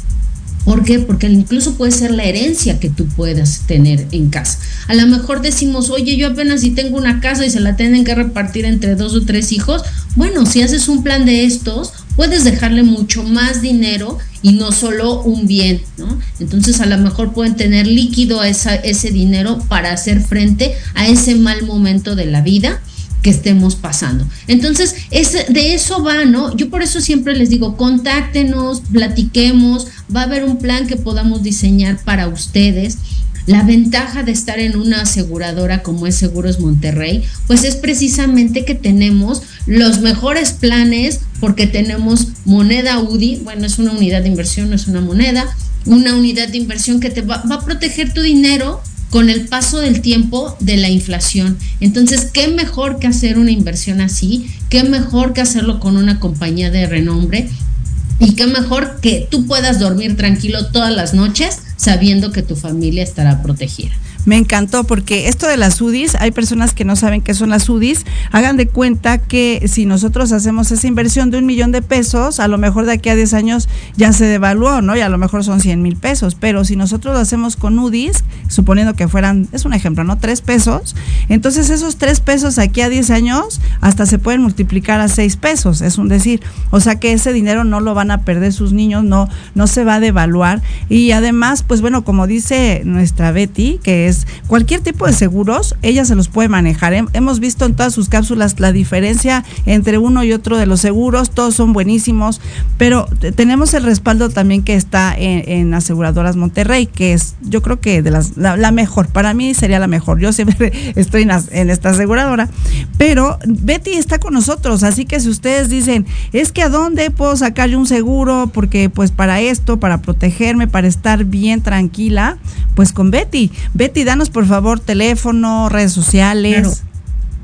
¿Por qué? Porque incluso puede ser la herencia que tú puedas tener en casa. A lo mejor decimos, oye, yo apenas si tengo una casa y se la tienen que repartir entre dos o tres hijos. Bueno, si haces un plan de estos, puedes dejarle mucho más dinero y no solo un bien, ¿no? Entonces a lo mejor pueden tener líquido esa, ese dinero para hacer frente a ese mal momento de la vida que estemos pasando. Entonces, es, de eso va, ¿no? Yo por eso siempre les digo, contáctenos, platiquemos, va a haber un plan que podamos diseñar para ustedes. La ventaja de estar en una aseguradora como es Seguros Monterrey, pues es precisamente que tenemos los mejores planes porque tenemos moneda UDI, bueno, es una unidad de inversión, no es una moneda, una unidad de inversión que te va, a proteger tu dinero con el paso del tiempo de la inflación. Entonces, ¿qué mejor que hacer una inversión así? ¿Qué mejor que hacerlo con una compañía de renombre? Y qué mejor que tú puedas dormir tranquilo todas las noches sabiendo que tu familia estará protegida. Me encantó porque esto de las UDIs, hay personas que no saben qué son las UDIs. Hagan de cuenta que si nosotros hacemos esa inversión de un millón de pesos, a lo mejor de aquí a 10 años ya se devaluó, ¿no? Y a lo mejor son 100 mil pesos. Pero si nosotros lo hacemos con UDIs, suponiendo que fueran, es un ejemplo, ¿no? Tres pesos. Entonces esos tres pesos aquí a 10 años hasta se pueden multiplicar a 6 pesos, es un decir. O sea que ese dinero no lo van a perder sus niños, no, no se va a devaluar. Y además, pues bueno, como dice nuestra Betty, que es cualquier tipo de seguros, ella se los puede manejar. Hemos visto en todas sus cápsulas la diferencia entre uno y otro de los seguros, todos son buenísimos, pero tenemos el respaldo también que está en, aseguradoras Monterrey, que es yo creo que de las, la, mejor, para mí sería la mejor, yo siempre *laughs* estoy en, en esta aseguradora, pero Betty está con nosotros, así que si ustedes dicen, es que a dónde puedo sacar yo un seguro, porque pues para esto, para protegerme, para estar bien tranquila, pues con Betty. Betty danos por favor teléfono, redes sociales.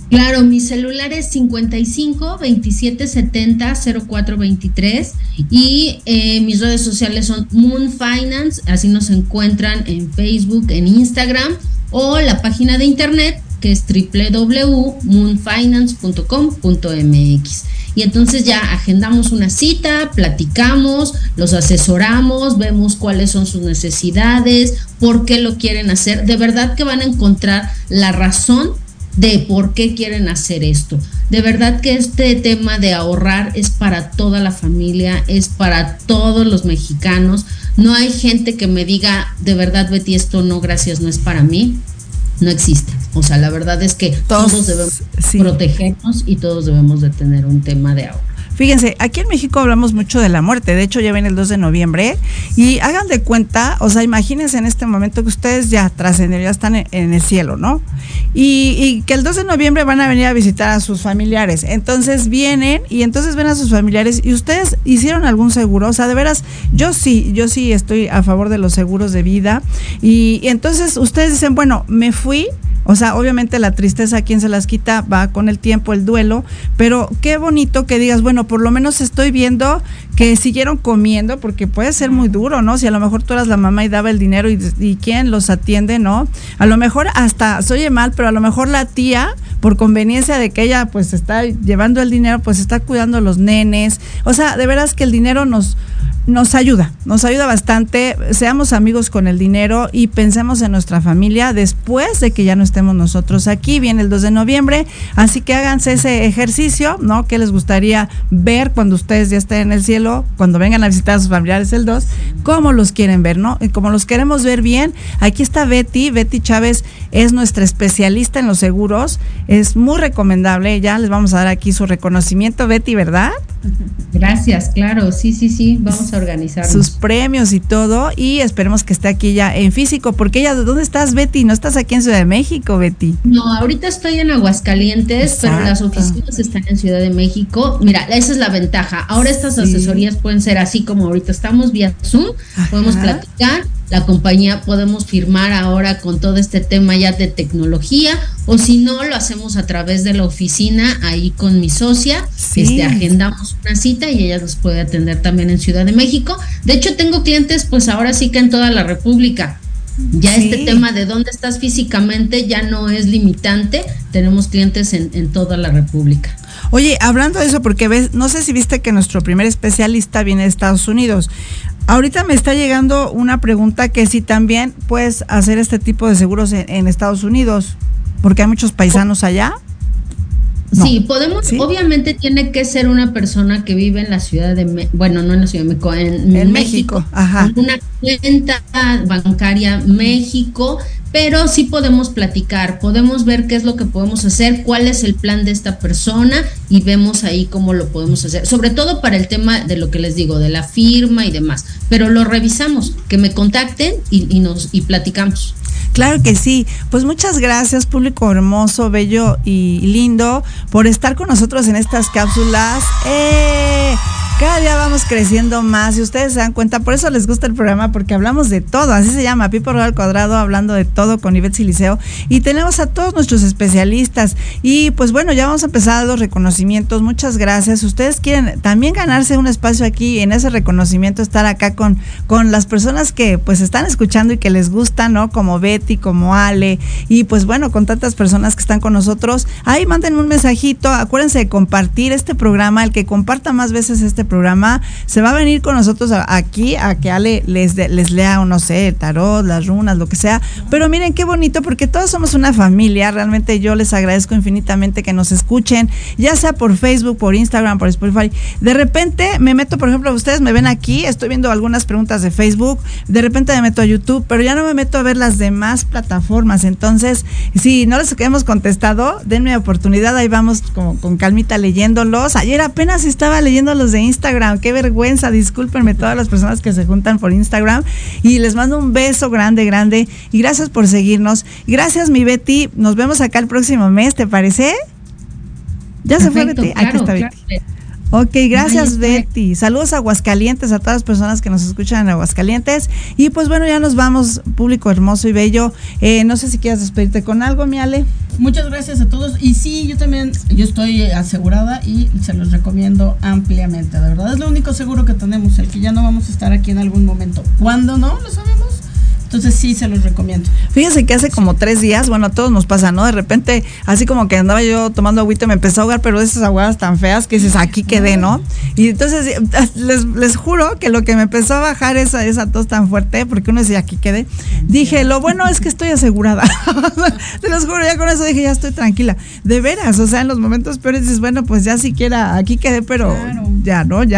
Claro. mi celular es 55 27 70 04 23 y eh, mis redes sociales son Moon Finance, así nos encuentran en Facebook, en Instagram o la página de internet que es www.moonfinance.com.mx. Y entonces ya agendamos una cita, platicamos, los asesoramos, vemos cuáles son sus necesidades, por qué lo quieren hacer. De verdad que van a encontrar la razón de por qué quieren hacer esto. De verdad que este tema de ahorrar es para toda la familia, es para todos los mexicanos. No hay gente que me diga, de verdad Betty, esto no, gracias, no es para mí. No existe. O sea, la verdad es que todos, debemos protegernos y todos debemos de tener un tema de ahorro. Fíjense, aquí en México hablamos mucho de la muerte, de hecho ya ven el 2 de noviembre y hagan de cuenta, o sea, imagínense en este momento que ustedes ya trascendieron, ya están en, el cielo, ¿no? Y, que el 2 de noviembre van a venir a visitar a sus familiares, entonces vienen y entonces ven a sus familiares y ustedes hicieron algún seguro, o sea, de veras, yo sí, yo sí estoy a favor de los seguros de vida. Y entonces ustedes dicen, bueno, me fui o sea, obviamente la tristeza, quien se las quita, va con el tiempo, el duelo, pero qué bonito que digas, bueno, por lo menos estoy viendo que siguieron comiendo, porque puede ser muy duro, ¿no? Si a lo mejor tú eras la mamá y daba el dinero y, quién los atiende, ¿no? A lo mejor hasta se oye mal, pero a lo mejor la tía, por conveniencia de que ella pues está llevando el dinero, pues está cuidando a los nenes. O sea, de veras que el dinero nos nos ayuda, nos ayuda bastante. Seamos amigos con el dinero y pensemos en nuestra familia después de que ya no estemos nosotros aquí. Viene el 2 de noviembre, así que háganse ese ejercicio, ¿no? Que les gustaría ver cuando ustedes ya estén en el cielo, cuando vengan a visitar a sus familiares el 2, cómo los quieren ver, ¿no? Y como los queremos ver bien, aquí está Betty. Betty Chávez es nuestra especialista en los seguros. Es muy recomendable. Ya les vamos a dar aquí su reconocimiento, Betty, ¿verdad? Gracias, claro, sí, sí, sí, vamos a organizar sus premios y todo. Y esperemos que esté aquí ya en físico, porque ella, ¿dónde estás, Betty? ¿No estás aquí en Ciudad de México, Betty? No, ahorita estoy en Aguascalientes, pero las oficinas están en Ciudad de México. Mira, esa es la ventaja. Ahora estas asesorías pueden ser así como ahorita estamos vía Zoom, podemos platicar la compañía podemos firmar ahora con todo este tema ya de tecnología o si no lo hacemos a través de la oficina ahí con mi socia, este, agendamos una cita y ella nos puede atender también en Ciudad de México. De hecho tengo clientes pues ahora sí que en toda la República. Ya este tema de dónde estás físicamente ya no es limitante, tenemos clientes en, en toda la República. Oye, hablando de eso, porque ves, no sé si viste que nuestro primer especialista viene de Estados Unidos. Ahorita me está llegando una pregunta que si también puedes hacer este tipo de seguros en, Estados Unidos, porque hay muchos paisanos allá. Sí, podemos, obviamente tiene que ser una persona que vive en la ciudad de, bueno, no en la ciudad de México, en, México, Ajá. una cuenta bancaria México, pero sí podemos platicar, podemos ver qué es lo que podemos hacer, cuál es el plan de esta persona y vemos ahí cómo lo podemos hacer, sobre todo para el tema de lo que les digo, de la firma y demás, pero lo revisamos, que me contacten y, nos y platicamos. Claro que sí. Pues muchas gracias, público hermoso, bello y lindo, por estar con nosotros en estas cápsulas. ¡Eh! Cada día vamos creciendo más y ustedes se dan cuenta, por eso les gusta el programa, porque hablamos de todo, así se llama, Pipo al Cuadrado, hablando de todo con Ivette Siliceo. Y tenemos a todos nuestros especialistas. Y pues bueno, ya vamos a empezar los reconocimientos, muchas gracias. Ustedes quieren también ganarse un espacio aquí en ese reconocimiento, estar acá con, con las personas que pues están escuchando y que les gusta, ¿no? Como Betty, como Ale. Y pues bueno, con tantas personas que están con nosotros, ahí manden un mensajito, acuérdense de compartir este programa, el que comparta más veces este programa, se va a venir con nosotros aquí a que Ale les, les lea, no sé, tarot, las runas, lo que sea. Pero miren qué bonito, porque todos somos una familia. Realmente yo les agradezco infinitamente que nos escuchen, ya sea por Facebook, por Instagram, por Spotify. De repente me meto, por ejemplo, ustedes me ven aquí, estoy viendo algunas preguntas de Facebook, de repente me meto a YouTube, pero ya no me meto a ver las demás plataformas. Entonces, si no les hemos contestado, denme oportunidad, ahí vamos con, con calmita leyéndolos. Ayer apenas estaba leyendo los de Instagram Instagram. Qué vergüenza, discúlpenme todas las personas que se juntan por Instagram. Y les mando un beso grande, grande. Y gracias por seguirnos. Gracias, mi Betty. Nos vemos acá el próximo mes, ¿te parece? Ya se fue Betty. Aquí está Betty. Ok, gracias Betty. Saludos a Aguascalientes, a todas las personas que nos escuchan en Aguascalientes. Y pues bueno, ya nos vamos, público hermoso y bello. Eh, no sé si quieres despedirte con algo, mi Ale. Muchas gracias a todos. Y sí, yo también, yo estoy asegurada y se los recomiendo ampliamente. De verdad, es lo único seguro que tenemos, el que ya no vamos a estar aquí en algún momento. ¿Cuándo no? Lo sabemos Entonces sí se los recomiendo. Fíjense que hace como tres días, bueno, a todos nos pasa, ¿no? De repente, así como que andaba yo tomando agüita, me empezó a ahogar, pero esas aguadas tan feas que dices, aquí quedé, ¿no? Y entonces *laughs* les, les juro que lo que me empezó a bajar esa, esa tos tan fuerte, porque uno decía, aquí quedé, dije, lo bueno es que estoy asegurada. *laughs* Te los juro, ya con eso dije, ya estoy tranquila. De veras, o sea, en los momentos peores dices, bueno, pues ya siquiera aquí quedé, pero Claro. ya, ¿no? Ya